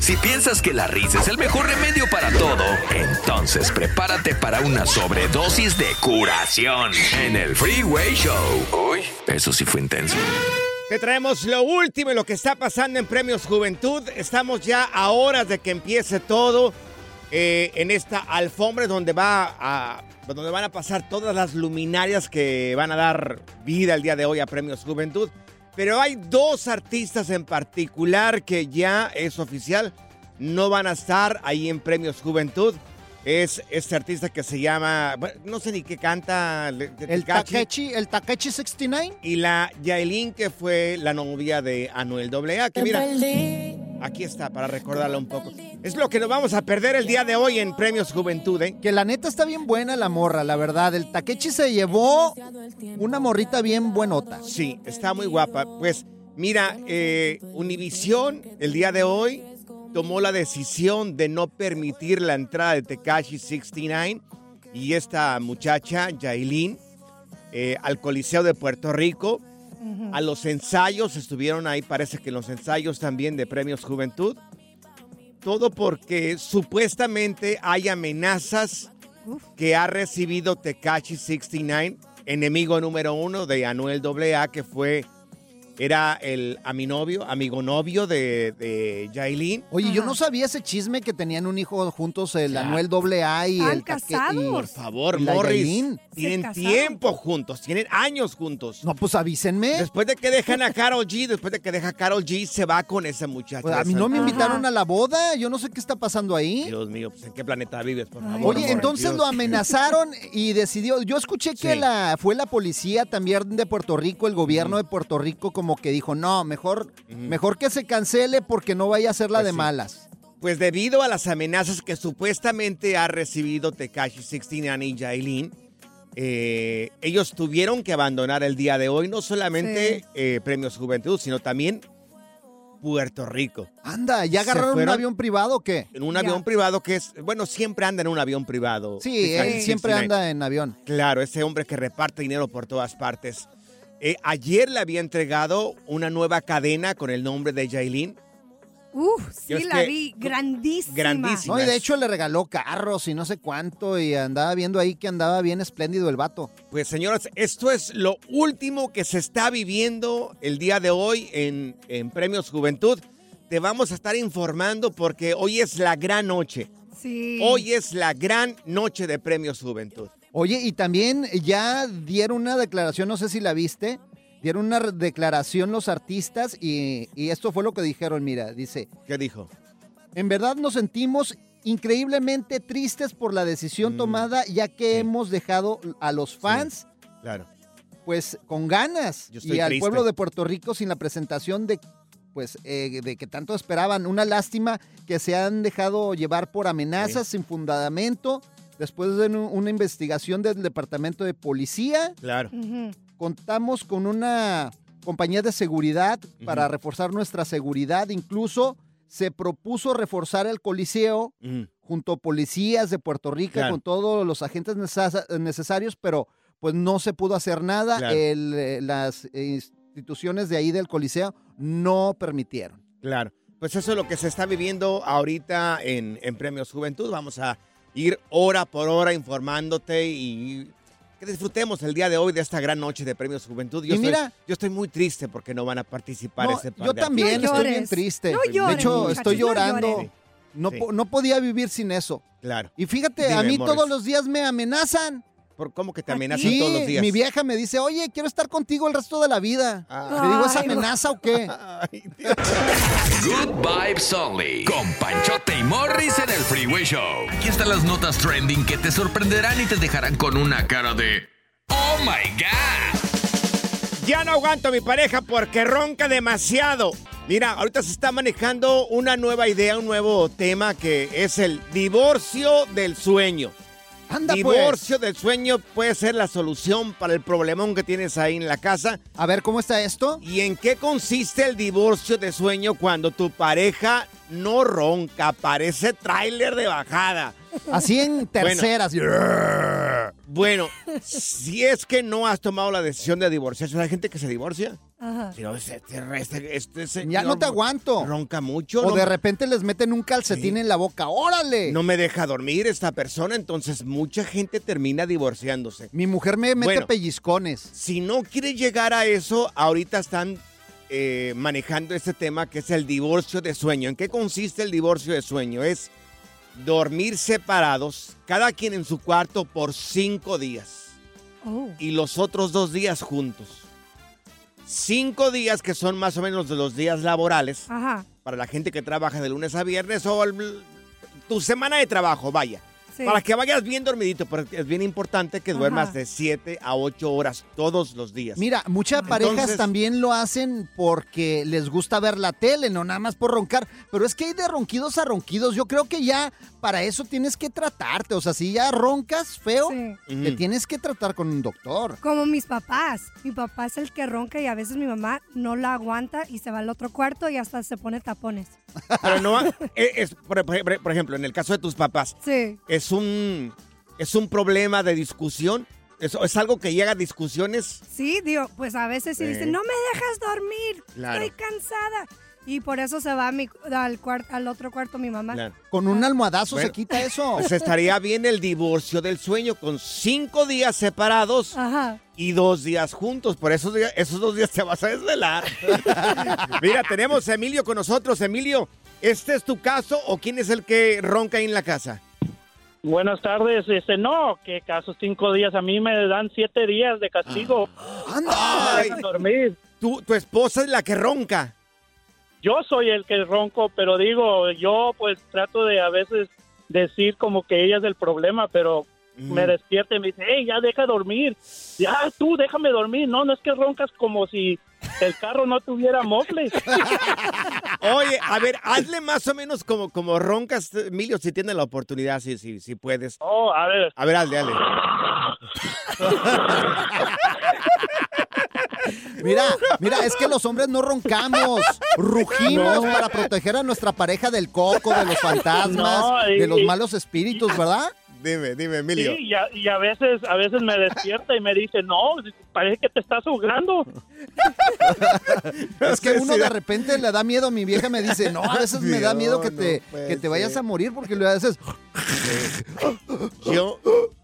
Si piensas que la risa es el mejor remedio para todo, entonces prepárate para una sobredosis de curación en el Freeway Show. Uy, eso sí fue intenso. Te traemos lo último y lo que está pasando en Premios Juventud. Estamos ya a horas de que empiece todo eh, en esta alfombra donde va a donde van a pasar todas las luminarias que van a dar vida el día de hoy a Premios Juventud. Pero hay dos artistas en particular que ya es oficial, no van a estar ahí en Premios Juventud. Es este artista que se llama, bueno, no sé ni qué canta. le- El. Takechi, el Takechi 69. Y la Yailin, que fue la novia de Anuel AA, que mira, aquí está para recordarla un poco. Es lo que nos vamos a perder el día de hoy en Premios Juventud, ¿eh? Que la neta está bien buena la morra, la verdad. El Takechi se llevó una morrita bien buenota. Sí, está muy guapa. Pues mira, eh, Univisión el día de hoy tomó la decisión de no permitir la entrada de Tekashi 69 y esta muchacha, Yailin, eh, al Coliseo de Puerto Rico. A los ensayos, estuvieron ahí, parece que los ensayos también de Premios Juventud. Todo porque supuestamente hay amenazas que ha recibido Tekashi 69, enemigo número uno de Anuel AA, que fue, era el aminovio, amigo novio de, de Yailin. Oye, yo no sabía ese chisme que tenían un hijo juntos, el Ya. Anuel AA y ¿Están el Take- casados? y- Por favor, ¿Y la Morris, Yailin? tienen tiempo juntos, tienen años juntos. No, pues avísenme. Después de que dejan a Carol G, después de que deja a Carol G, se va con esa muchacha. Pues a mí no me Ajá. invitaron a la boda. Yo no sé qué está pasando ahí. Dios mío, pues ¿en qué planeta vives, por favor? Oye, Morris? entonces Dios. lo amenazaron y decidió. Yo escuché que Sí. la fue la policía también de Puerto Rico, el gobierno de Puerto Rico, como que dijo, no, mejor, mejor que se cancele porque no vaya a ser la Pues de sí. malas. Pues debido a las amenazas que supuestamente ha recibido Tekashi 69 y Yailin, eh, ellos tuvieron que abandonar el día de hoy no solamente Sí. eh, Premios Juventud, sino también Puerto Rico. Anda, ¿ya agarraron un avión privado o qué? En un Ya. avión privado que es, bueno, siempre anda en un avión privado. Sí, él siempre 69. anda en avión. Claro, ese hombre que reparte dinero por todas partes. Eh, ayer le había entregado una nueva cadena con el nombre de Yailin. Uf, sí Yo la que- vi, grandísima. Grandísima. No, y de hecho le regaló carros y no sé cuánto y andaba viendo ahí que andaba bien espléndido el vato. Pues señoras, esto es lo último que se está viviendo el día de hoy en, en Premios Juventud. Te vamos a estar informando porque hoy es la gran noche. Sí. Hoy es la gran noche de Premios Juventud. Oye, y también ya dieron una declaración, no sé si la viste, dieron una declaración los artistas y, y esto fue lo que dijeron, mira, dice, ¿Qué dijo? en verdad nos sentimos increíblemente tristes por la decisión Mm, tomada, ya que sí. hemos dejado a los fans Claro. pues con ganas Yo estoy y al triste. pueblo de Puerto Rico sin la presentación de pues eh, de que tanto esperaban. Una lástima que se han dejado llevar por amenazas sin fundamento. Después de una investigación del Departamento de Policía, Claro. Contamos con una compañía de seguridad para reforzar nuestra seguridad. Incluso se propuso reforzar el Coliseo junto a policías de Puerto Rico, Claro. con todos los agentes necesa- necesarios, pero pues no se pudo hacer nada. Claro. El, eh, las instituciones de ahí del Coliseo no permitieron. Claro. Pues eso es lo que se está viviendo ahorita en, en Premios Juventud. Vamos a ir hora por hora informándote y que disfrutemos el día de hoy de esta gran noche de Premios Juventud. Yo, Y estoy, mira- yo estoy muy triste porque no van a participar No, ese par yo de también No estoy bien triste. No de llores, hecho, muchachos, estoy llorando. No, Sí. po- no podía vivir sin eso. Claro. Y fíjate, a mí Morris. todos los días me amenazan. ¿Por cómo que te ¿A amenazan todos los días? mi vieja me dice, oye, quiero estar contigo el resto de la vida. Ah. Le digo, ¿es no. amenaza o qué? Ay. Good Vibes Only. Con Panchote y Morris en el Freeway Show. Aquí están las notas trending que te sorprenderán y te dejarán con una cara de. ¡Oh my God! Ya no aguanto a mi pareja porque ronca demasiado. Mira, ahorita se está manejando una nueva idea, un nuevo tema que es el divorcio del sueño. Anda, divorcio del sueño puede ser la solución para el problemón que tienes ahí en la casa. pues. A ver, ¿cómo está esto? ¿Y en qué consiste el divorcio de sueño cuando tu pareja no ronca, parece tráiler de bajada? Así en terceras. Bueno, si es que no has tomado la decisión de divorciarse, hay gente que se divorcia. Ajá. Pero este, este, este Ya no te aguanto. Ronca mucho. O no, de repente les meten un calcetín Sí. en la boca. ¡Órale! no me deja dormir esta persona, entonces mucha gente termina divorciándose. Mi mujer me mete Bueno. pellizcones. Si no quiere llegar a eso, ahorita están eh, manejando este tema que es el divorcio de sueño. ¿En qué consiste el divorcio de sueño? Es dormir separados, cada quien en su cuarto por cinco días Oh. y los otros dos días juntos. Cinco días que son más o menos de los días laborales Ajá. para la gente que trabaja de lunes a viernes o el- tu semana de trabajo, vaya. Sí. Para que vayas bien dormidito, porque es bien importante que duermas Ajá. de 7 a 8 horas todos los días. Mira, muchas parejas Entonces- también lo hacen porque les gusta ver la tele, no nada más por roncar. Pero es que hay de ronquidos a ronquidos. Yo creo que ya para eso tienes que tratarte. O sea, si ya roncas feo, Sí. Te tienes que tratar con un doctor. Como mis papás. Mi papá es el que ronca y a veces mi mamá no la aguanta y se va al otro cuarto y hasta se pone tapones. Pero no, es, es- por, por- por ejemplo, en el caso de tus papás, Sí. es un, es un problema de discusión. Es, es algo que llega a discusiones. Sí, digo, pues a veces sí dicen, no me dejas dormir, Claro. estoy cansada. Y por eso se va a mi- al, cuar- al otro cuarto mi mamá. Claro. Con un almohadazo Bueno, se quita eso. Pues estaría bien el divorcio del sueño con cinco días separados Ajá. y dos días juntos. Por esos, días, esos dos días te vas a desvelar. Mira, tenemos a Emilio con nosotros. Emilio, ¿este es tu caso o quién es el que ronca ahí en la casa? Buenas tardes. Este, no, que caso cinco días. A mí me dan siete días de castigo. ¡Anda! Ay, Dejan dormir. tu, tu esposa es la que ronca. Yo soy el que ronco, pero digo, yo pues trato de a veces decir como que ella es el problema, pero Mm. me despierta y me dice, hey, ya deja dormir. Ya, tú déjame dormir. No, no es que roncas como si el carro no tuviera mofles. Oye, a ver, hazle más o menos como, como roncas, Emilio, si tienes la oportunidad, si, si, si puedes. Oh, a ver. A ver, hazle, hazle. Mira, mira, es que los hombres no roncamos, rugimos para proteger a nuestra pareja del coco, de los fantasmas, No, y- de los malos espíritus, ¿verdad? Dime, dime, Emilio. Sí, y a, y a veces a veces me despierta y me dice, no, parece que te estás ahogando. Es que uno de repente le da miedo. Mi vieja me dice, no, a veces me da miedo que No, te, no que te vayas a morir porque le haces... Yo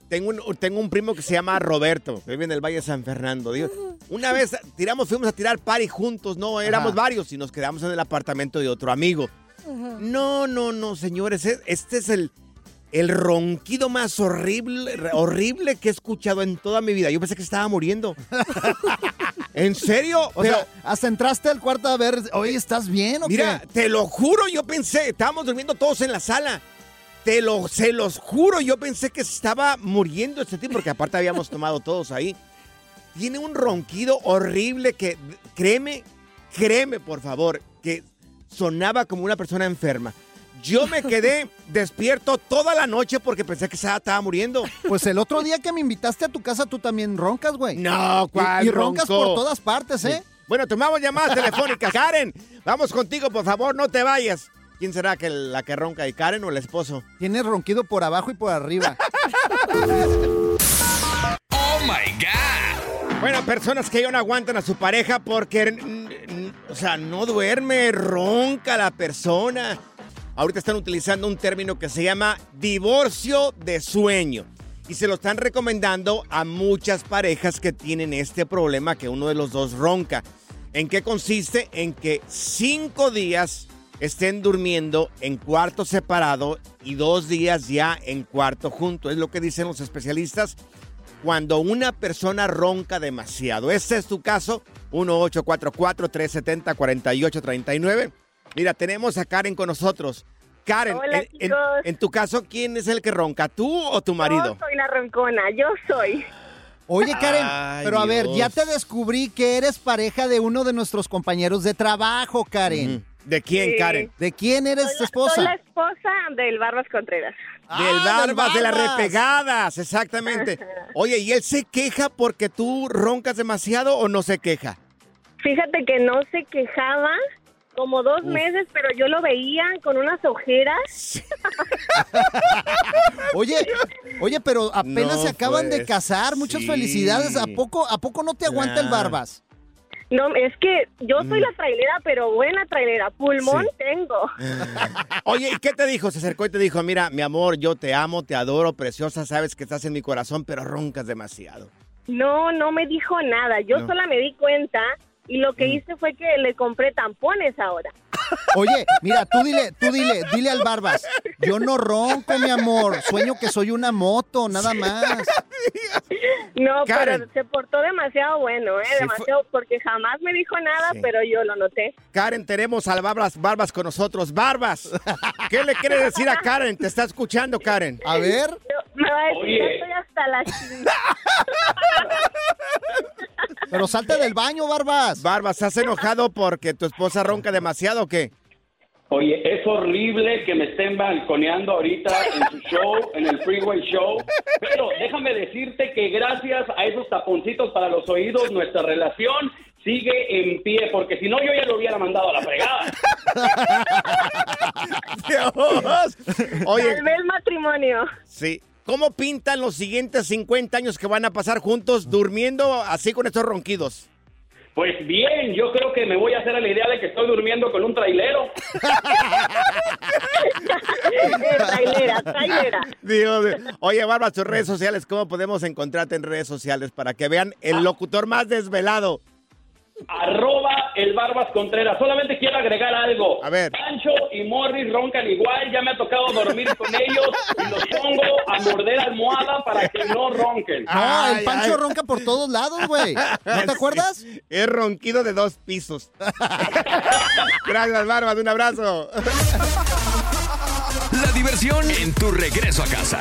tengo un, tengo un primo que se llama Roberto, que vive en el Valle de San Fernando. Digo, una vez tiramos, fuimos a tirar party juntos, no, éramos Ajá. varios y nos quedamos en el apartamento de otro amigo. No, no, no, señores, este es el, el ronquido más horrible, horrible que he escuchado en toda mi vida. Yo pensé que estaba muriendo. ¿En serio? O Pero, sea, hasta entraste al cuarto a ver, oye, ¿estás bien o mira, qué? te lo juro, yo pensé, estábamos durmiendo todos en la sala. Te lo, se los juro, yo pensé que estaba muriendo este tipo, porque aparte habíamos tomado todos ahí. Tiene un ronquido horrible que, créeme, créeme por favor, que sonaba como una persona enferma. Yo me quedé despierto toda la noche porque pensé que estaba, estaba muriendo. Pues el otro día que me invitaste a tu casa, tú también roncas, güey. No, ¿cuál Y, y roncas ronco? por todas partes, ¿eh? Bueno, tomamos llamadas telefónicas. Karen, vamos contigo, por favor, no te vayas. ¿Quién será que la que ronca, y Karen o el esposo? Tienes ronquido por abajo y por arriba. Oh my God. Bueno, personas que ya no aguantan a su pareja porque, o sea, no duerme, ronca la persona. Ahorita están utilizando un término que se llama divorcio de sueño. Y se lo están recomendando a muchas parejas que tienen este problema que uno de los dos ronca. ¿En qué consiste? En que cinco días estén durmiendo en cuarto separado y dos días ya en cuarto junto. Es lo que dicen los especialistas cuando una persona ronca demasiado. Este es tu caso, 1844-370-4839. Mira, tenemos a Karen con nosotros. Karen, Hola, en, en- chicos. en tu caso, ¿quién es el que ronca? ¿Tú o tu Yo marido? soy la roncona, yo soy. Oye, Karen, Ay, pero a ver, ya te descubrí que eres pareja de uno de nuestros compañeros de trabajo, Karen. ¿De quién, Sí. Karen? ¿De quién eres tu Soy esposa? la esposa del Barbas Contreras. Del Ah, del Barbas, de las Barbas. repegadas, exactamente. Oye, ¿y él se queja porque tú roncas demasiado o no se queja? Fíjate que no se quejaba como dos meses, pero yo lo veía con unas ojeras. Oye, oye, pero apenas No, se acaban de pues, casar. Muchas sí. felicidades. ¿A poco, ¿A poco no te aguanta el. Barbas? No, es que yo soy Mm. la trailera, pero buena trailera. Pulmón Sí. tengo. Oye, ¿y qué te dijo? Se acercó y te dijo, mira, mi amor, yo te amo, te adoro, preciosa, sabes que estás en mi corazón, pero roncas demasiado. No, no me dijo nada. Yo No. Sola me di cuenta y lo que hice fue que le compré tampones ahora. Oye, mira, tú dile, tú dile, dile al Barbas. Yo no ronco, mi amor. Sueño que soy una moto, nada más. No, Karen. pero se portó demasiado bueno, ¿eh? Sí, fue- demasiado, porque jamás me dijo nada, Sí. pero yo lo noté. Karen, tenemos al Barbas, Barbas con nosotros. Barbas, ¿qué le quieres decir a Karen? Te está escuchando, Karen. A ver. Yo- me va a decir, Oye. estoy hasta la chingada. Pero salte del baño, Barbas. Barbas, ¿estás enojado porque tu esposa ronca demasiado o qué? Oye, es horrible que me estén balconeando ahorita en su show, en el Freeway Show. Pero déjame decirte que gracias a esos taponcitos para los oídos, nuestra relación sigue en pie, porque si no, yo ya lo hubiera mandado a la fregada. Dios. Oye, Salvé el matrimonio. sí. ¿Cómo pintan los siguientes 50 años que van a pasar juntos durmiendo así con estos ronquidos? Pues bien, yo creo que me voy a hacer a la idea de que estoy durmiendo con un trailero. trailera, trailera. Dios mío. Oye, Barbas, tus redes sociales, ¿cómo podemos encontrarte en redes sociales para que vean el locutor más desvelado? Arroba el Barbas Contreras. Solamente quiero agregar algo. A ver. Pancho y Morris roncan igual. Ya me ha tocado dormir con ellos y los pongo a morder almohada para que no ronquen. Ay, el Pancho ay. ronca por todos lados, güey. ¿No te acuerdas? Es ronquido de dos pisos. Gracias, Barbas, un abrazo. La diversión en tu regreso a casa.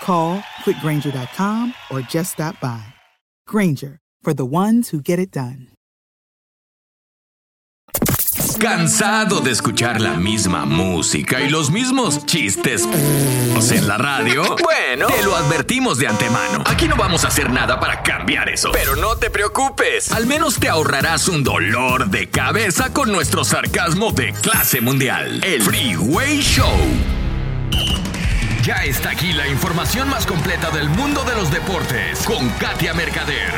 Call quickgranger.com or just stop by. Granger, for the ones who get it done. ¿Cansado de escuchar la misma música y los mismos chistes en la radio? Bueno, te lo advertimos de antemano. Aquí no vamos a hacer nada para cambiar eso. Pero no te preocupes. Al menos te ahorrarás un dolor de cabeza con nuestro sarcasmo de clase mundial. El Freeway Show. Ya está aquí la información más completa del mundo de los deportes con Katia Mercader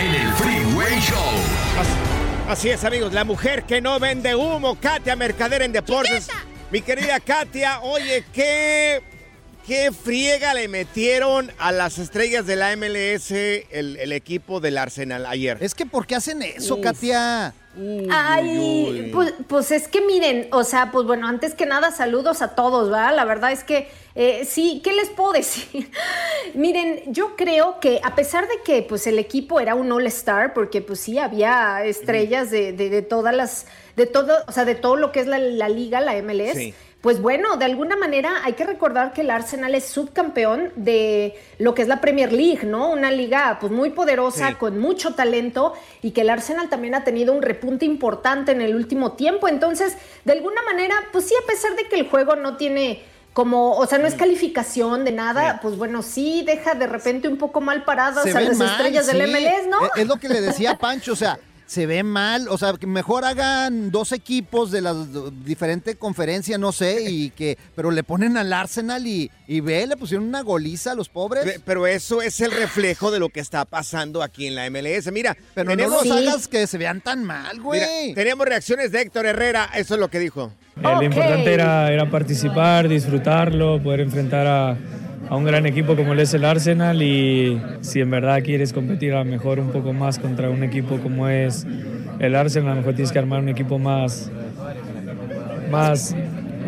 en el Freeway Show. Así es, amigos, la mujer que no vende humo, Katia Mercader en Deportes. Mi querida Katia, oye, ¿qué, qué friega le metieron a las estrellas de la MLS el, el equipo del Arsenal ayer? Es que, ¿por qué hacen eso, Katia? Ay, pues, pues, es que miren, o sea, pues bueno, antes que nada, saludos a todos, ¿verdad? La verdad es que eh, sí, ¿qué les puedo decir? miren, yo creo que a pesar de que pues el equipo era un all-star, porque pues sí, había estrellas de, de, todas las, de todo, o sea, de todo lo que es la, liga, la MLS. Sí pues bueno, de alguna manera hay que recordar que el Arsenal es subcampeón de lo que es la Premier League, ¿no? Una liga pues muy poderosa, con mucho talento y que el Arsenal también ha tenido un repunte importante en el último tiempo. Entonces, de alguna manera, pues sí, a pesar de que el juego no tiene como, o sea, no es calificación de nada, pues bueno, sí deja de repente un poco mal paradas a las estrellas del MLS, ¿no? Es lo que le decía Pancho, o sea, se ve mal, o sea, que mejor hagan dos equipos de las diferentes conferencias, no sé, y que, pero le ponen al Arsenal y, y ve, le pusieron una goliza a los pobres. Pero eso es el reflejo de lo que está pasando aquí en la MLS. Mira, pero no los hagas que se vean tan mal, güey. tenemos reacciones de Héctor Herrera, eso es lo que dijo. Eh, lo importante era, era participar, disfrutarlo, poder enfrentar a a un gran equipo como es el Arsenal y si en verdad quieres competir a lo mejor un poco más contra un equipo como es el Arsenal, a lo mejor tienes que armar un equipo más, más,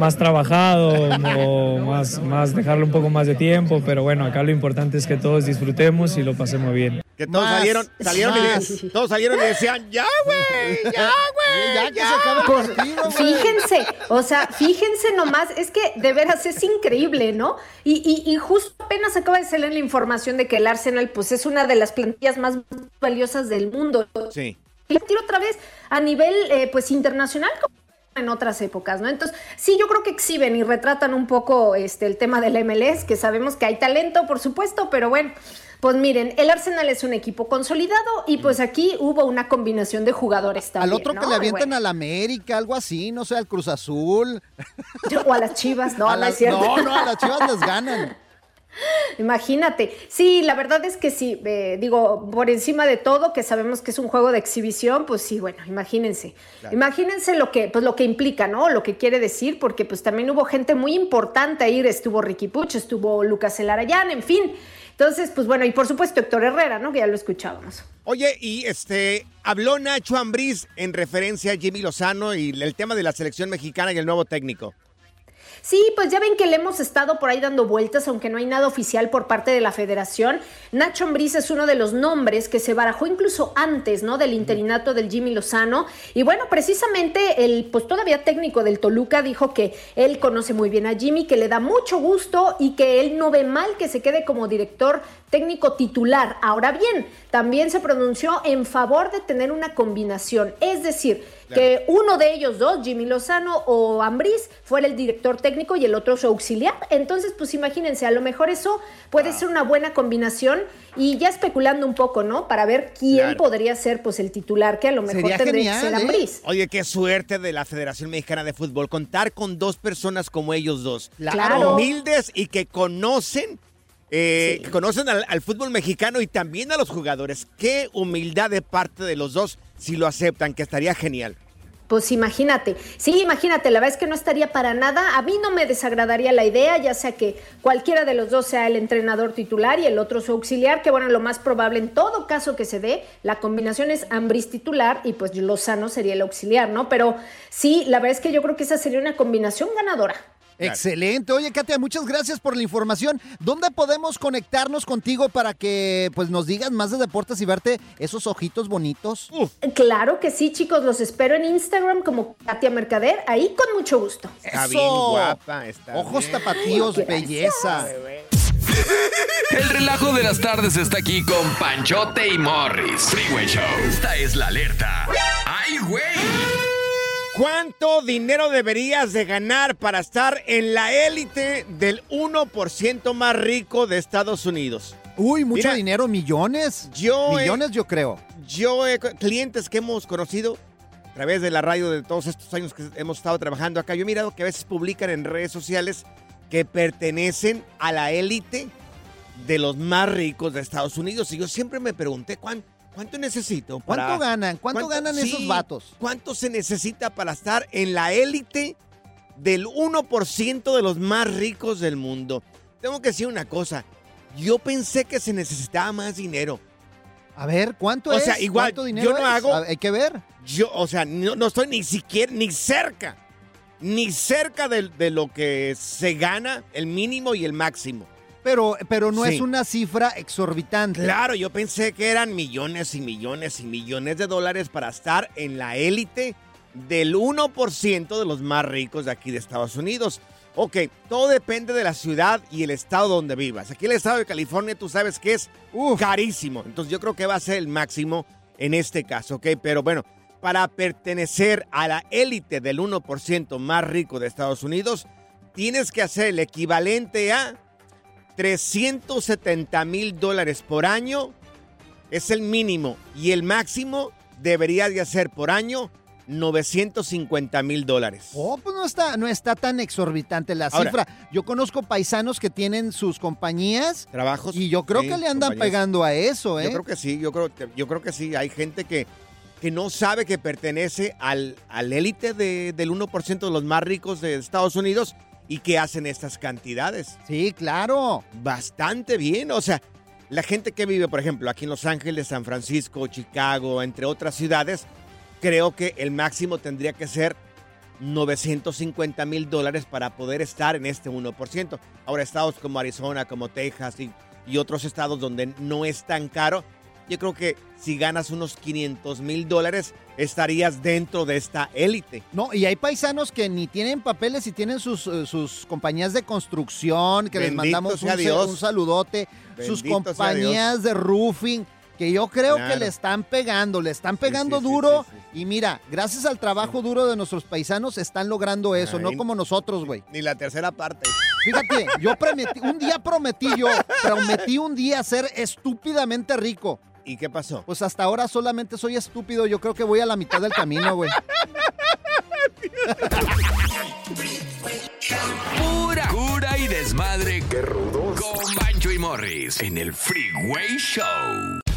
más trabajado o más, más dejarle un poco más de tiempo, pero bueno, acá lo importante es que todos disfrutemos y lo pasemos bien. Que todos salieron, salieron y, todos salieron y decían, ya, güey, ya, güey, ya, que se acaba el partido, Fíjense, o sea, fíjense nomás, es que de veras es increíble, ¿no? Y, y, justo apenas acaba de salir la información de que el Arsenal, pues, es una de las plantillas más valiosas del mundo. Sí. Y tiro otra vez a nivel, eh, pues, internacional, como en otras épocas, ¿no? Entonces, sí, yo creo que exhiben y retratan un poco este, el tema del MLS, que sabemos que hay talento, por supuesto, pero bueno, pues miren, el Arsenal es un equipo consolidado y pues aquí hubo una combinación de jugadores también. Al otro que le avientan al América, algo así, no sé, al Cruz Azul. O a las Chivas, no, a no No, no, a las Chivas les ganan. Imagínate, sí, la verdad es que sí, eh, digo, por encima de todo, que sabemos que es un juego de exhibición, pues sí, bueno, imagínense, imagínense lo que, pues lo que implica, ¿no? Lo que quiere decir, porque pues también hubo gente muy importante ahí, estuvo Ricky Puch, estuvo Lucas Elarayán, en fin, entonces, pues bueno, y por supuesto Héctor Herrera, ¿no? Que ya lo escuchábamos. Oye, y este, habló Nacho Ambriz en referencia a Jimmy Lozano y el tema de la selección mexicana y el nuevo técnico. Sí, pues ya ven que le hemos estado por ahí dando vueltas, aunque no hay nada oficial por parte de la federación. Nacho Ambriz es uno de los nombres que se barajó incluso antes, ¿no? Del interinato del Jimmy Lozano. Y bueno, precisamente el, pues todavía técnico del Toluca dijo que él conoce muy bien a Jimmy, que le da mucho gusto y que él no ve mal que se quede como director técnico titular. Ahora bien, también se pronunció en favor de tener una combinación, es decir, que uno de ellos dos, Jimmy Lozano o Ambriz, fuera el director técnico y el otro su auxiliar. Entonces, pues imagínense, a lo mejor eso puede ser una buena combinación y ya especulando un poco, ¿no? Para ver quién podría ser pues el titular, que a lo mejor tendría que ser ¿eh? Ambriz. Oye, qué suerte de la Federación Mexicana de Fútbol contar con dos personas como ellos dos. Claro. Humildes y que conocen eh, que conocen al, fútbol mexicano y también a los jugadores. Qué humildad de parte de los dos si lo aceptan, que estaría genial. Pues imagínate, sí, imagínate, la verdad es que no estaría para nada. A mí no me desagradaría la idea, ya sea que cualquiera de los dos sea el entrenador titular y el otro su auxiliar, que bueno, lo más probable en todo caso que se dé, la combinación es Ambris titular y pues Lozano sería el auxiliar, ¿no? Pero sí, la verdad es que yo creo que esa sería una combinación ganadora. Excelente. Oye, Katia, muchas gracias por la información. ¿Dónde podemos conectarnos contigo para que pues nos digas más de deportes y verte esos ojitos bonitos? Claro que sí, chicos. Los espero en Instagram como Katia Mercader. Ahí con mucho gusto. Está bien guapa. Está Ojos bien. tapatíos, belleza. El relajo de las tardes está aquí con Panchote y Morris. Freeway Show. Esta es la alerta. ¡Ay, güey! ¿Cuánto dinero deberías de ganar para estar en la élite del 1% más rico de Estados Unidos? Uy, mucho Mira, dinero, millones. Yo he- millones, yo creo. Yo, he clientes que hemos conocido a través de la radio de todos estos años que hemos estado trabajando acá, yo he mirado que a veces publican en redes sociales que pertenecen a la élite de los más ricos de Estados Unidos. Y yo siempre me pregunté, ¿cuán- ¿cuánto necesito? para- ¿Cuánto ganan? ¿Cuánto ganan esos sí, vatos? ¿Cuánto se necesita para estar en la élite del 1% de los más ricos del mundo? Tengo que decir una cosa. Yo pensé que se necesitaba más dinero. A ver, ¿cuánto o es? sea, igual, ¿Cuánto dinero yo no es? hago. Hay que ver. Yo, o sea, no, no estoy ni siquiera, ni cerca, ni cerca de, de lo que se gana el mínimo y el máximo. Pero, pero no Sí. es una cifra exorbitante. Claro, yo pensé que eran millones y millones y millones de dólares para estar en la élite del 1% de los más ricos de aquí de Estados Unidos. Ok, todo depende de la ciudad y el estado donde vivas. Aquí el estado de California tú sabes que es carísimo. Entonces yo creo que va a ser el máximo en este caso, ok. Pero bueno, para pertenecer a la élite del 1% más rico de Estados Unidos, tienes que hacer el equivalente a 370 mil dólares por año. Es el mínimo. Y el máximo debería de hacer por año 950 mil dólares. Oh, pues no está, no está tan exorbitante la Ahora- cifra. Yo conozco paisanos que tienen sus compañías. Trabajos. Y yo creo sí, que le andan compañías. pegando a eso, ¿eh? Yo creo que sí, yo creo, yo creo que sí. Hay gente que, que no sabe que pertenece al, al élite de- del 1% de los más ricos de Estados Unidos y que hacen estas cantidades. Sí, claro. Bastante bien. O sea, la gente que vive, por ejemplo, aquí en Los Ángeles, San Francisco, Chicago, entre otras ciudades, creo que el máximo tendría que ser 950 mil dólares para poder estar en este 1%. Ahora, estados como Arizona, como Texas y, y otros estados donde no es tan caro, yo creo que si ganas unos 500 mil dólares, estarías dentro de esta élite. No, y hay paisanos que ni tienen papeles y tienen sus, eh, sus compañías de construcción, que les mandamos un, un saludote, sus Bendito compañías de roofing, que yo creo que le están pegando, le están pegando sí, sí, duro. Y mira, gracias al trabajo duro de nuestros paisanos están logrando eso, Ay. no como nosotros, güey. Ni la tercera parte. Fíjate, yo prometí, un día prometí yo, prometí un día ser estúpidamente rico. ¿Y qué pasó? Pues hasta ahora solamente soy estúpido, yo creo que voy a la mitad del camino, güey. Pura cura y desmadre. ¡Qué rudos! Con Bancho y Morris en el Freeway Show.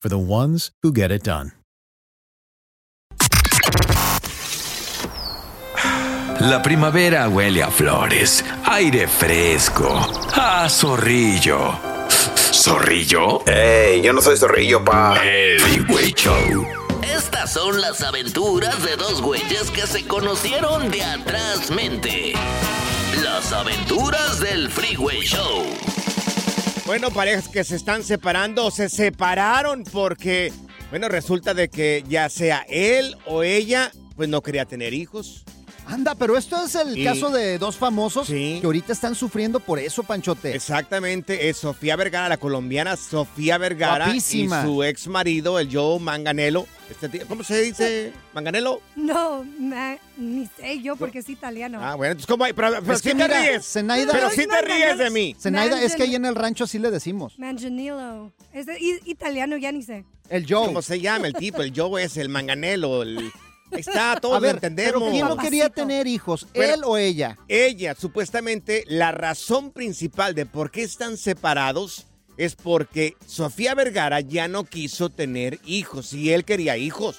for the ones who get it done. La primavera huele a flores, aire fresco, a zorrillo. ¿Zorrillo? ¡Ey! Yo no soy zorrillo, pa. El Freeway Show. Estas son las aventuras de dos güeyes que se conocieron de atrás mente. Las aventuras del Freeway Show. Bueno, parejas que se están separando o se separaron porque, bueno, resulta de que ya sea él o ella, pues no quería tener hijos. Anda, pero esto es el Y- caso de dos famosos que ahorita están sufriendo por eso, Panchote. Exactamente, es Sofía Vergara, la colombiana Sofía Vergara Guapísima. y su ex marido, el Joe Manganello. Este tío- ¿Cómo se dice? ¿Manganello? No, ma- ni sé yo porque es italiano. Ah, bueno, entonces ¿cómo hay? Pero, pero Es sí te ríes. Zenaida- Pero sí te ríes de Manganello. mí. Zenaida, es que ahí en el rancho así le decimos. Manganiello. Es de- italiano, ya ni sé. El Joe. ¿Cómo se llama el tipo? El Joe es el Manganello. El... Está, todos A ver, entendemos. pero ¿quién no quería tener hijos? ¿Él o ella? Ella, supuestamente, la razón principal de por qué están separados es porque Sofía Vergara ya no quiso tener hijos y él quería hijos.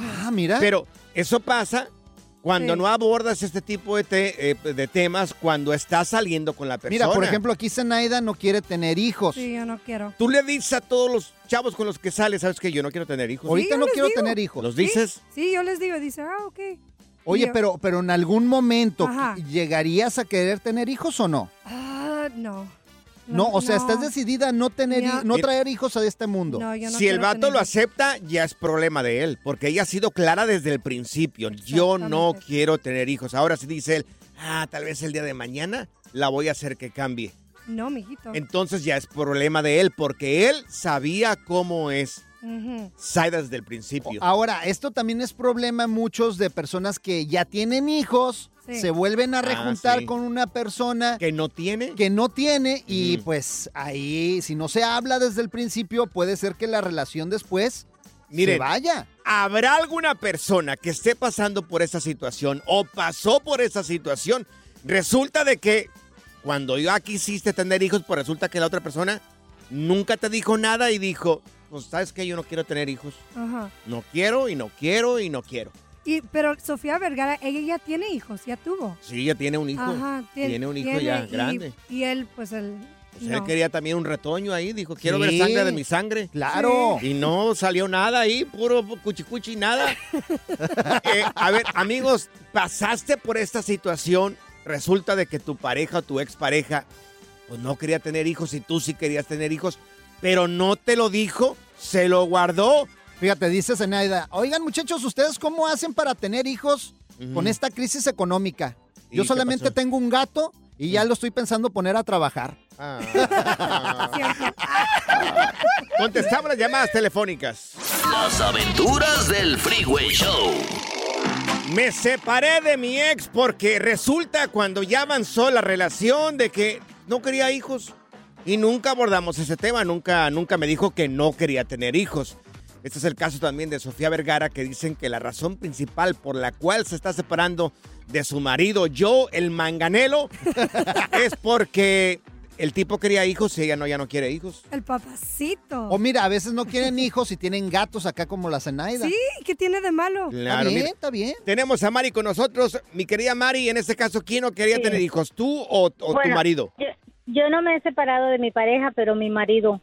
Ah, mira. Pero eso pasa cuando Sí. no abordas este tipo de, te- eh, de temas cuando estás saliendo con la persona. Mira, por ejemplo, aquí Zenaida no quiere tener hijos. Sí, yo no quiero. Tú le dices a todos los chavos con los que sales, ¿sabes que Yo no quiero tener hijos. Ahorita no quiero digo. tener hijos. ¿Los dices? Sí, yo les digo, dice, ah, ok. Oye, pero, pero en algún momento, Ajá. ¿llegarías a querer tener hijos o no? Ah, no. No, o sea, no. estás decidida a no tener, no traer hijos a este mundo. No, yo no si el vato tener lo acepta, ya es problema de él, porque ella ha sido clara desde el principio. Yo no quiero tener hijos. Ahora sí dice él, ah, tal vez el día de mañana la voy a hacer que cambie. No, mijito. Entonces ya es problema de él, porque él sabía cómo es Saida desde el principio. Ahora, esto también es problema muchos de personas que ya tienen hijos, Sí. se vuelven a Ah, rejuntar sí. con una persona que no tiene. que no tiene y pues ahí, si no se habla desde el principio, puede ser que la relación después Miren, se vaya. ¿Habrá alguna persona que esté pasando por esa situación o pasó por esa situación? Resulta de que cuando ya quisiste tener hijos, pues resulta que la otra persona nunca te dijo nada y dijo, pues sabes que yo no quiero tener hijos. Ajá. No quiero y no quiero y no quiero. Y, pero Sofía Vergara, ella ya tiene hijos, ya tuvo. Sí, ella tiene un hijo. Ajá, tiene, tiene un hijo tiene, ya y- grande. Y él, pues él. Pues no. Él quería también un retoño ahí, dijo, quiero Sí. ver sangre de mi sangre. Claro. Y no salió nada ahí, puro cuchicuchi, nada. Eh, a ver, amigos, pasaste por esta situación. Resulta de que tu pareja o tu expareja pues no quería tener hijos y tú sí querías tener hijos, pero no te lo dijo, se lo guardó. Fíjate, dice Zenaida, oigan muchachos, ¿ustedes cómo hacen para tener hijos con esta crisis económica? ¿Y Yo solamente pasó? tengo un gato y ya lo estoy pensando poner a trabajar. Contestamos las llamadas telefónicas. Las aventuras del Freeway Show. Me separé de mi ex porque resulta cuando ya avanzó la relación de que no quería hijos y nunca abordamos ese tema, nunca, nunca me dijo que no quería tener hijos. Este es el caso también de Sofía Vergara que dicen que la razón principal por la cual se está separando de su marido, yo, el manganelo, es porque el tipo quería hijos y ella no, ya no quiere hijos. El papacito. O mira, a veces no quieren hijos y tienen gatos acá como la Zenaida. Sí, ¿qué tiene de malo? Claro, bien, mira, está bien. Tenemos a Mari con nosotros. Mi querida Mari, en este caso, ¿quién no quería Sí. tener hijos? ¿Tú o, o tu marido? Yo, yo no me he separado de mi pareja, pero mi marido.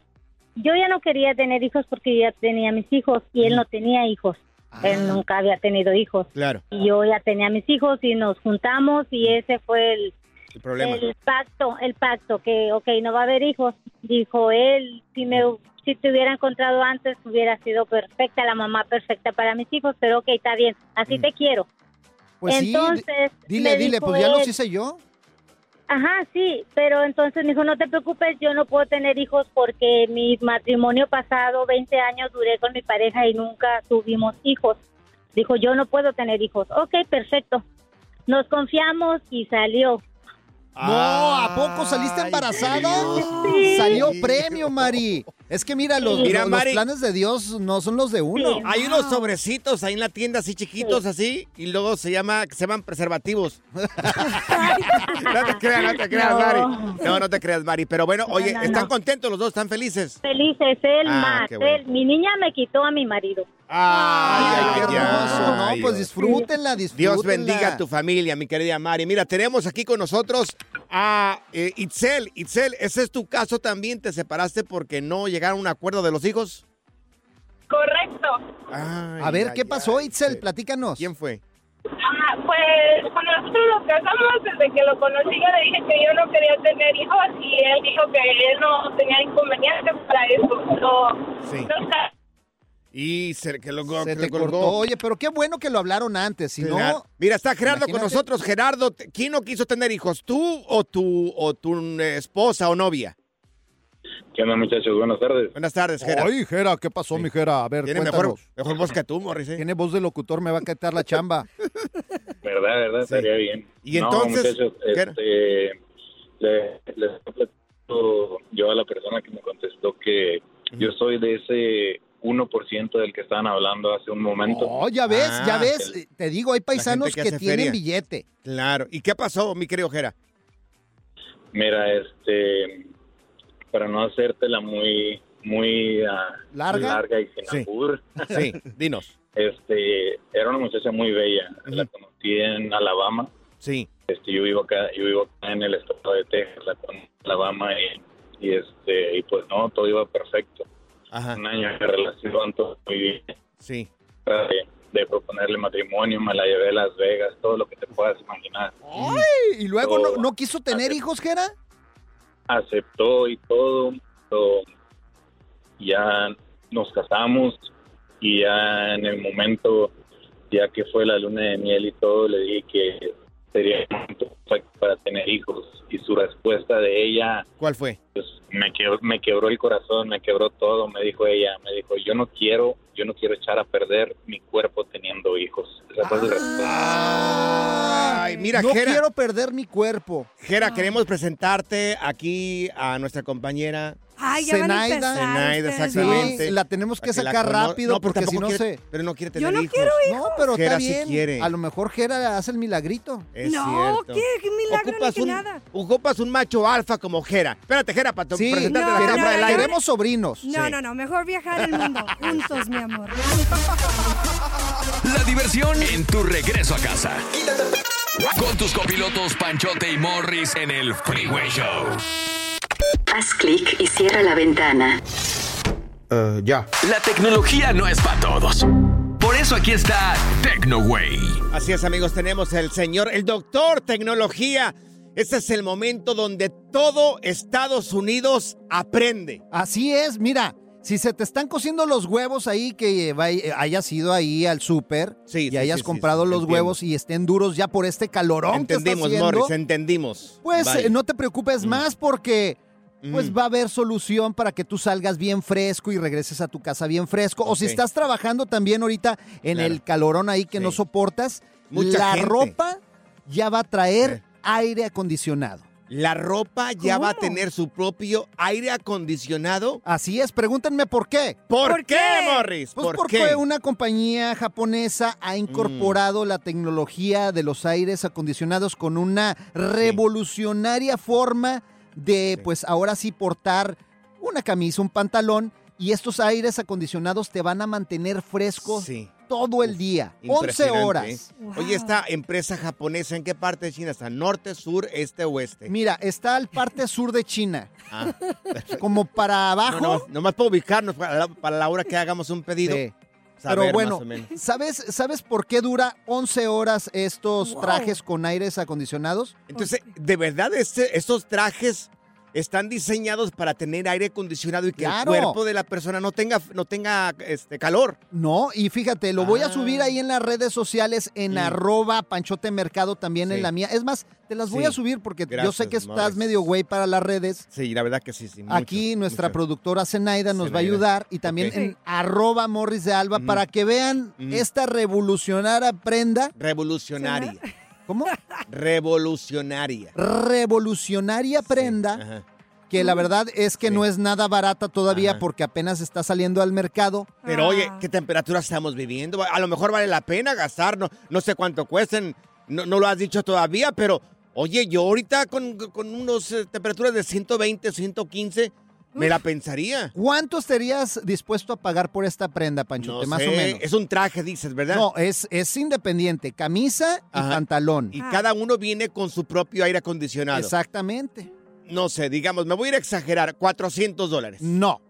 Yo ya no quería tener hijos porque yo ya tenía mis hijos y él no tenía hijos. Él nunca había tenido hijos. Claro, Y yo ya tenía mis hijos y nos juntamos y ese fue el, el problema. el pacto, el pacto que, ok, no va a haber hijos. Dijo él, si me si te hubiera encontrado antes hubiera sido perfecta, la mamá perfecta para mis hijos, pero ok, está bien, así te quiero. Pues sí, Entonces, di- dile, dile, pues ya los hice yo. Ajá, sí, pero entonces me dijo, no te preocupes, yo no puedo tener hijos porque mi matrimonio pasado, 20 años, duré con mi pareja y nunca tuvimos hijos. Dijo, yo no puedo tener hijos. Ok, perfecto. Nos confiamos y salió. No, ¿a poco saliste embarazada? Sí. Salió premio, Mari. Es que mira, los, Mira, los- los Mari. planes de Dios no son los de uno. Hay unos sobrecitos ahí en la tienda así chiquitos así y luego se llama se llaman preservativos. no te creas, no te creas, No. Mari. No, no te creas, Mari. Pero bueno, oye, no, ¿están no. contentos los dos? ¿Están felices? Felices, él Ah, más. qué bueno. él. Mi niña me quitó a mi marido. Ay, Ay, qué hermoso, ¿no? ay, Pues disfrútenla, disfrútenla. Dios bendiga a tu familia, mi querida Mari. Mira, tenemos aquí con nosotros a eh, Itzel. Itzel, ¿ese es tu caso también? ¿Te separaste porque no llegaron a un acuerdo de los hijos? Correcto. A ver, ¿qué pasó, Itzel? Platícanos. ¿Quién fue? Ah, pues cuando nosotros nos casamos, desde que lo conocí, yo le dije que yo no quería tener hijos y él dijo que él no tenía inconveniente para eso. No, Sí. no está- Y se, que lo, Se que te lo cortó. Oye, pero qué bueno que lo hablaron antes, si Claro. no... Mira, está Gerardo con nosotros. Gerardo, ¿quién no quiso tener hijos? ¿Tú o tu, o tu eh, esposa o novia? ¿Qué onda, muchachos? Buenas tardes. Buenas tardes, Gerardo. Ay, Gera, ¿qué pasó, mi Gera? A ver, Tiene mejor, mejor voz que tú, Morris. ¿eh? Tiene voz de locutor, me va a quitar la chamba. ¿Verdad, verdad? Estaría bien. Y No, entonces, este, le, les platico yo a la persona que me contestó que yo soy de ese 1% del que estaban hablando hace un momento. Oh, ya ves, ya Ah. ves. Te digo, hay paisanos que, tienen feria. billete. Claro. ¿Y qué pasó, mi querido Gera? Mira, este, para no hacértela muy, muy ah, ¿Larga? larga y sin Sí. Sí, dinos. este, era una muchacha muy bella. La conocí en Alabama. Sí. Este, yo vivo acá, yo vivo acá en el estado de Texas, la conocí en Alabama y, y este, y pues no, todo iba perfecto. Un año de relación, todo muy bien. Sí. De, de proponerle matrimonio, me la llevé a Las Vegas, todo lo que te puedas imaginar. Ay, y luego no, no quiso tener hijos, Gera. Aceptó y todo, pero ya nos casamos y ya en el momento, ya que fue la luna de miel y todo, le dije que sería el momento perfecto para tener hijos y su respuesta de ella ¿Cuál fue? pues, me quebró, me quebró el corazón, me quebró todo, me dijo ella, me dijo, yo no quiero, yo no quiero echar a perder mi cuerpo teniendo hijos. Esa respuesta. Ay, mira, no quiero perder mi cuerpo. Gera, queremos presentarte aquí a nuestra compañera. Ay, ya van a Zenaida. Zenaida, exactamente. Sí, la tenemos que la sacar rápido No, porque si no quiere- se... Pero no quiere Yo tener no hijos. quiero No, pero Gera está sí bien. quiere. A lo mejor Gera hace el milagrito. Es no, cierto. ¿qué? ¿Qué milagro ni Ocupas que un, nada? ocupas un macho alfa como Gera. Espérate, Gera, para Sí, presentarte no, la no, cámara del no, aire. Queremos sobrinos. No, Sí. no, no, mejor viajar el mundo juntos, mi amor. La diversión en tu regreso a casa. Con tus copilotos Panchote y Morris en el Freeway Show. Haz clic y cierra la ventana. ya. La tecnología no es para todos. Por eso aquí está TecnoWay. Así es, amigos, tenemos el señor, el doctor tecnología. Este es el momento donde todo Estados Unidos aprende. Así es, mira, si se te están cociendo los huevos ahí, que hayas ido ahí al súper y sí, hayas sí, comprado sí, los entiendo. huevos y estén duros ya por este calorón que Entendimos, está haciendo, Morris, entendimos. pues eh, no te preocupes más porque pues Mm. va a haber solución para que tú salgas bien fresco y regreses a tu casa bien fresco. O si estás trabajando también ahorita en Claro. el calorón ahí que no soportas, Mucha la gente. ropa ya va a traer aire acondicionado. La ropa ya va a tener su propio aire acondicionado. Así es, pregúntenme por qué. ¿Por, qué, Morris? Pues ¿Por porque qué? una compañía japonesa ha incorporado la tecnología de los aires acondicionados con una revolucionaria forma de, pues ahora sí, portar una camisa, un pantalón, y estos aires acondicionados te van a mantener fresco todo el día, 11 Impresionante, horas. ¿eh? Oye, esta empresa japonesa, ¿en qué parte de China está? ¿Norte, sur, este, oeste? Mira, está al parte sur de China, Ah, como para abajo. no, no, nomás para ubicarnos, para la, para la hora que hagamos un pedido. Sí. Saber Pero más bueno, o menos. ¿sabes, ¿sabes por qué dura 11 horas estos Wow. trajes con aires acondicionados? Entonces, ¿de verdad este- estos trajes están diseñados para tener aire acondicionado y que Claro. el cuerpo de la persona no tenga, no tenga este, calor? No, y fíjate, lo voy a Ah. subir ahí en las redes sociales, en arroba Panchote Mercado, también Sí. en la mía. Es más, te las voy Sí. a subir porque yo sé que estás medio güey para las redes. Sí, la verdad que sí, sí. mucho, Aquí nuestra mucho. productora Zenaida nos va a ayudar y también en arroba Morris de Alba Ujú. para que vean Ujú. esta revolucionaria prenda. Revolucionaria. ¿Cómo? Revolucionaria. Revolucionaria prenda Ajá. Que la verdad es que no es nada barata todavía porque apenas está saliendo al mercado. Pero oye, ¿qué temperatura estamos viviendo? A lo mejor vale la pena gastar, no, no sé cuánto cuesten, no, no lo has dicho todavía, pero oye, yo ahorita con, con unos eh, temperaturas de 120, 115, me la pensaría. ¿Cuánto estarías dispuesto a pagar por esta prenda, Panchote? No más sé, o menos. Es un traje, dices, ¿verdad? No, es, es independiente, camisa y pantalón. Y cada uno viene con su propio aire acondicionado. Exactamente. No sé, digamos, me voy a ir a exagerar, 400 dólares. No.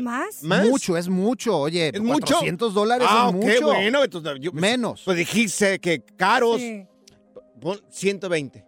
¿Más? ¿Más? Mucho, es mucho. Oye, ¿Es mucho? 400 dólares ah, es ok, mucho. bueno. entonces, yo- Menos. Pues dijiste que caros. Sí. Pon 120.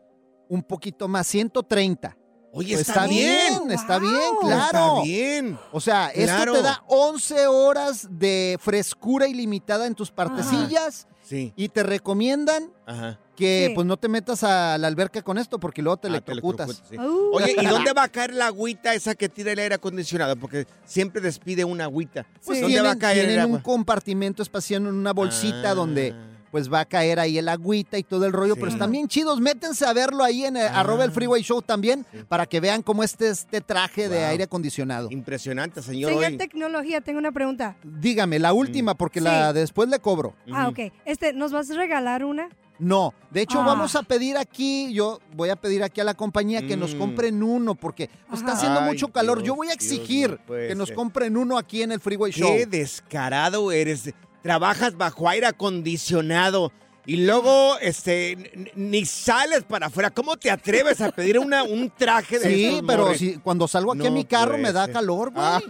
Un poquito más, 130. Oye, Pues está, bien. está bien, claro. Está bien. O sea, Claro. esto te da 11 horas de frescura ilimitada en tus partecillas Sí. y te recomiendan Ajá. que Sí. pues no te metas a la alberca con esto porque luego te Ah, electrocutas. sí. Uh. Oye, ¿y dónde va a caer la agüita esa que tira el aire acondicionado? Porque siempre despide una agüita. Pues ¿Dónde tienen, va a caer el tienen un compartimento espacial en una bolsita Ah. donde pues va a caer ahí el agüita y todo el rollo, pero están bien chidos. Métense a verlo ahí en el, Ah. arroba el Freeway Show también Sí. para que vean cómo este, este traje de aire acondicionado. Impresionante, señor. Señor hoy. Tecnología, tengo una pregunta. Dígame, la última porque Sí. la después le cobro. Ah, ok. Este, ¿nos vas a regalar una? No, de hecho Ah. vamos a pedir aquí, yo voy a pedir aquí a la compañía que nos Mm. compren uno porque pues, está haciendo Ay, mucho calor. yo voy a Dios, exigir no que nos compren uno aquí en el Freeway Show. Qué descarado eres. Trabajas bajo aire acondicionado y luego este ni sales para afuera. ¿Cómo te atreves a pedir una, un traje de Sí, pero si, cuando salgo aquí No a mi carro me da ser. calor, güey. Ah.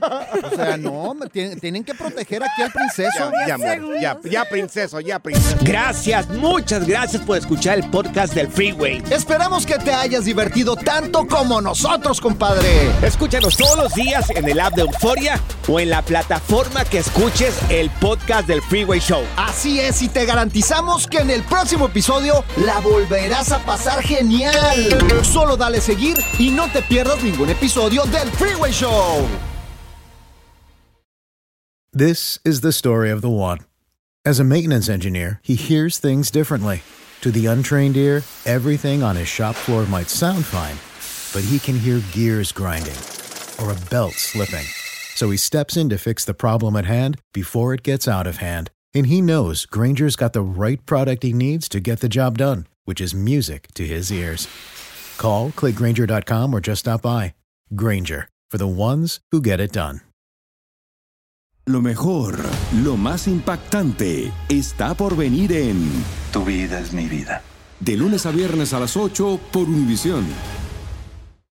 O sea, no, me tienen, tienen que proteger aquí al princeso. Ya, ya, ya, ya, princeso, ya, princeso. Gracias, muchas gracias por escuchar el podcast del Freeway. Esperamos que te hayas divertido tanto como nosotros, compadre. Escúchanos todos los días en el app de Euforia o en la plataforma que escuches el podcast del Freeway Show. Así es, y te garantizamos que en el próximo episodio la volverás a pasar genial. Solo dale seguir y no te pierdas ningún episodio del Freeway Show. This is the story of the one. As a maintenance engineer, he hears things differently. To the untrained ear, everything on his shop floor might sound fine, but he can hear gears grinding or a belt slipping. So he steps in to fix the problem at hand before it gets out of hand. And he knows Granger's got the right product he needs to get the job done, which is music to his ears. Call, click Granger.com, or just stop by. Granger, for the ones who get it done. Lo mejor, lo más impactante, está por venir en Tu vida es mi vida. De lunes a viernes a las 8 por Univisión.